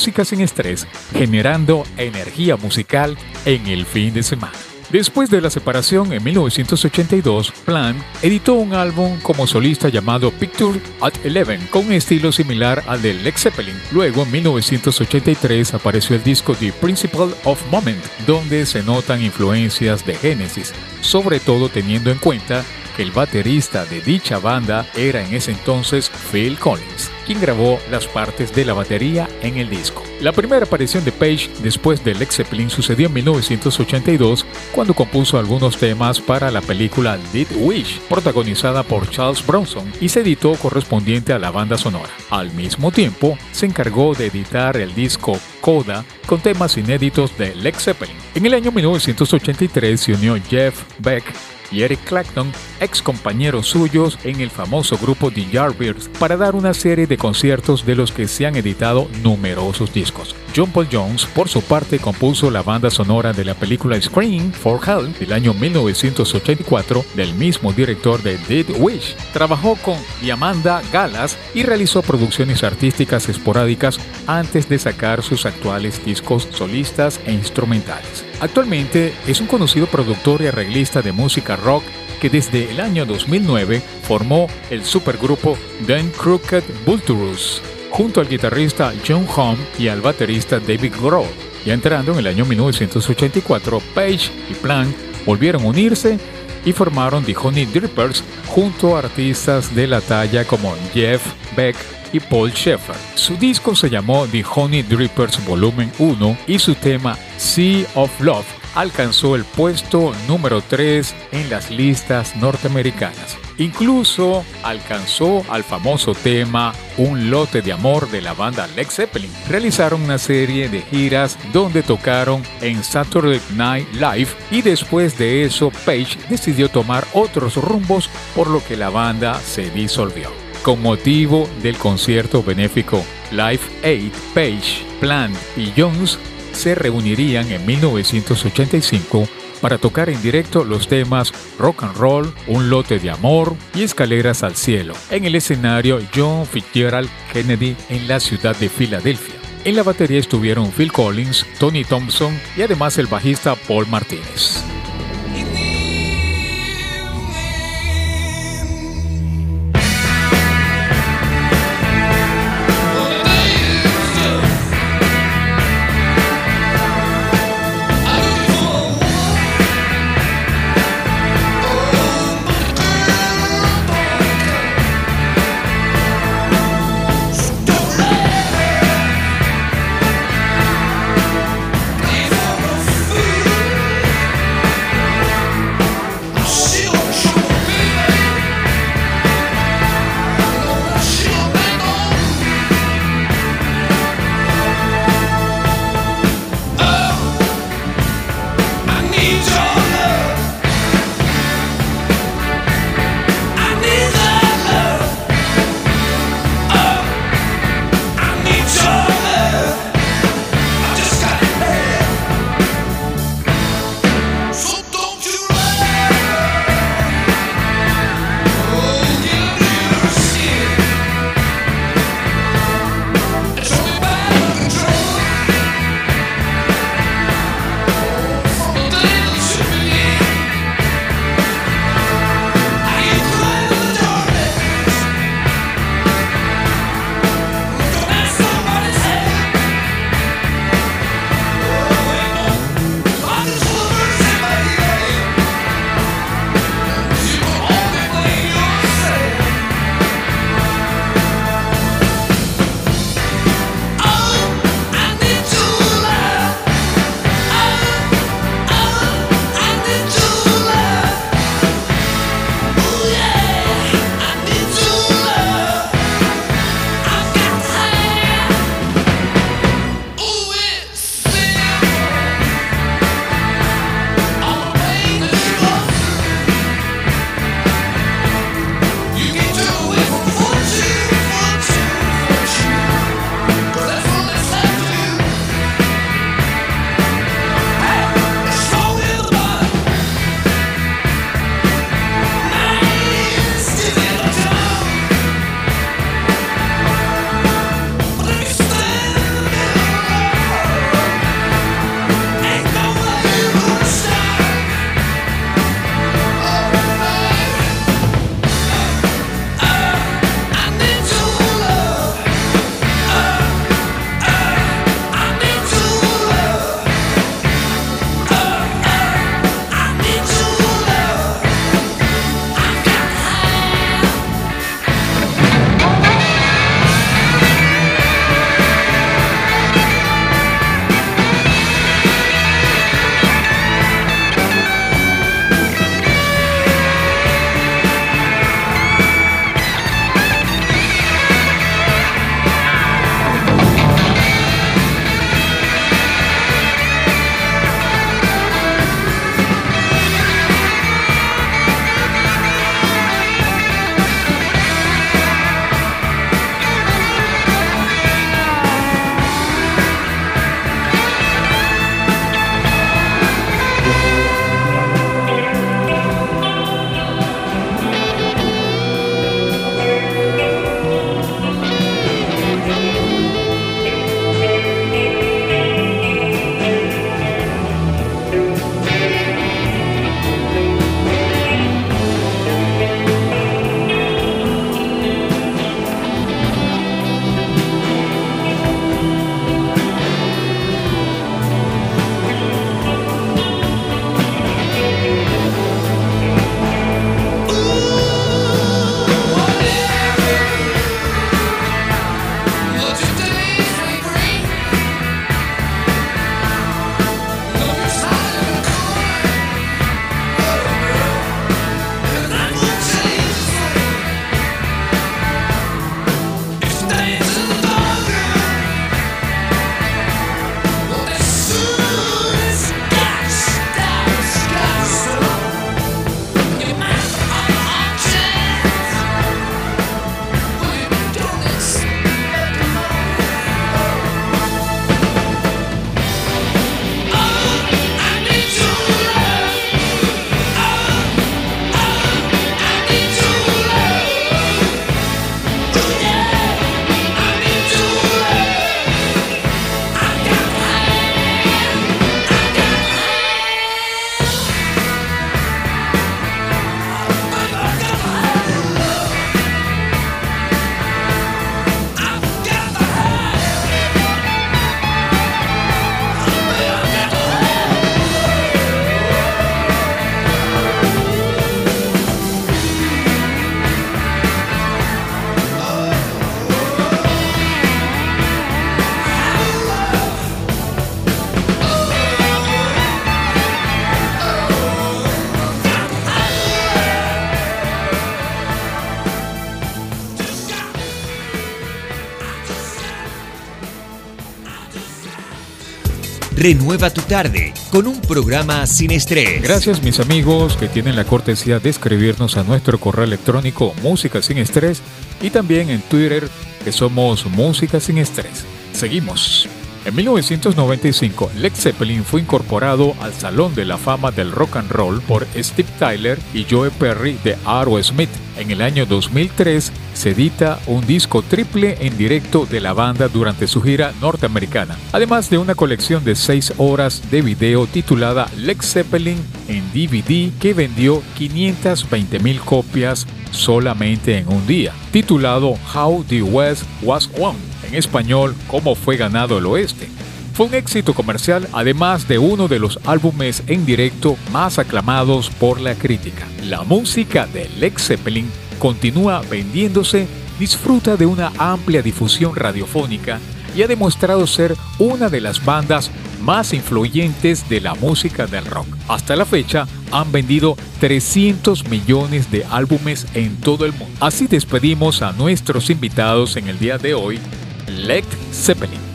Música sin estrés, generando energía musical en el fin de semana. Después de la separación en 1982, Plant editó un álbum como solista llamado Picture at Eleven con un estilo similar al de Led Zeppelin. Luego, en 1983, apareció el disco The Principle of Moment, donde se notan influencias de Genesis, sobre todo teniendo en cuenta el baterista de dicha banda era en ese entonces Phil Collins, quien grabó las partes de la batería en el disco. La primera aparición de Page después del Led Zeppelin sucedió en 1982 cuando compuso algunos temas para la película Did Wish, protagonizada por Charles Bronson y se editó correspondiente a la banda sonora. Al mismo tiempo, se encargó de editar el disco Coda con temas inéditos de Led Zeppelin. En el año 1983 se unió Jeff Beck y Eric Clapton, ex compañeros suyos en el famoso grupo The Yardbirds, para dar una serie de conciertos de los que se han editado numerosos discos. John Paul Jones, por su parte, compuso la banda sonora de la película Scream for Hell del año 1984 del mismo director de Dead Wish. Trabajó con Yamanda Galas y realizó producciones artísticas esporádicas antes de sacar sus actuales discos solistas e instrumentales. Actualmente es un conocido productor y arreglista de música rock que desde el año 2009 formó el supergrupo Dan Crooked Vulturous junto al guitarrista John Home y al baterista David Grohl. Ya entrando en el año 1984, Page y Plant volvieron a unirse y formaron The Honey Drippers junto a artistas de la talla como Jeff Beck y Paul Sheffer. Su disco se llamó The Honey Drippers Volumen 1 y su tema Sea of Love alcanzó el puesto número 3 en las listas norteamericanas. Incluso alcanzó al famoso tema Un lote de amor de la banda Led Zeppelin. Realizaron una serie de giras donde tocaron en Saturday Night Live y después de eso Page decidió tomar otros rumbos por lo que la banda se disolvió. Con motivo del concierto benéfico Live Aid, Page, Plant y Jones se reunirían en 1985 para tocar en directo los temas Rock and Roll, Un lote de amor y Escaleras al cielo en el escenario John Fitzgerald Kennedy en la ciudad de Filadelfia. En la batería estuvieron Phil Collins, Tony Thompson y además el bajista Paul Martínez. Renueva tu tarde con un programa sin estrés. Gracias mis amigos que tienen la cortesía de escribirnos a nuestro correo electrónico música sin estrés y también en Twitter que somos música sin estrés. Seguimos. En 1995, Led Zeppelin fue incorporado al Salón de la Fama del Rock and Roll por Steve Tyler y Joe Perry de Aerosmith. En el año 2003 se edita un disco triple en directo de la banda durante su gira norteamericana, además de una colección de 6 horas de video titulada Led Zeppelin en DVD que vendió 520 mil copias solamente en un día, titulado How the West Was Won en español Cómo fue ganado el oeste. Fue un éxito comercial además de uno de los álbumes en directo más aclamados por la crítica. La música de Led Zeppelin continúa vendiéndose, disfruta de una amplia difusión radiofónica y ha demostrado ser una de las bandas más influyentes de la música del rock. Hasta la fecha han vendido 300 millones de álbumes en todo el mundo. Así despedimos a nuestros invitados en el día de hoy Led Zeppelin.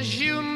Cause you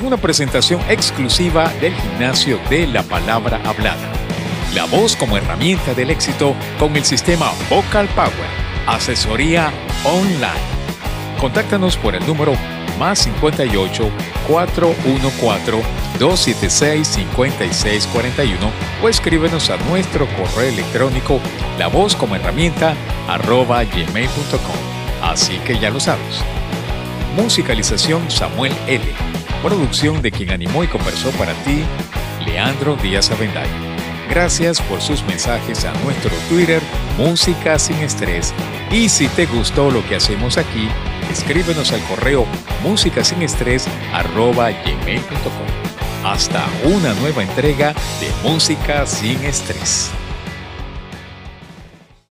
en una presentación exclusiva del gimnasio de la palabra hablada. La voz como herramienta del éxito con el sistema Vocal Power. Asesoría online. Contáctanos por el número más 58 414 276 5641 o escríbenos a nuestro correo electrónico la voz como herramienta arroba gmail.com. Así que ya lo sabes. Musicalización Samuel L Producción de quien animó y conversó para ti, Leandro Díaz Avendaño. Gracias por sus mensajes a nuestro Twitter, Música sin Estrés. Y si te gustó lo que hacemos aquí, escríbenos al correo gmail.com Hasta una nueva entrega de Música sin Estrés.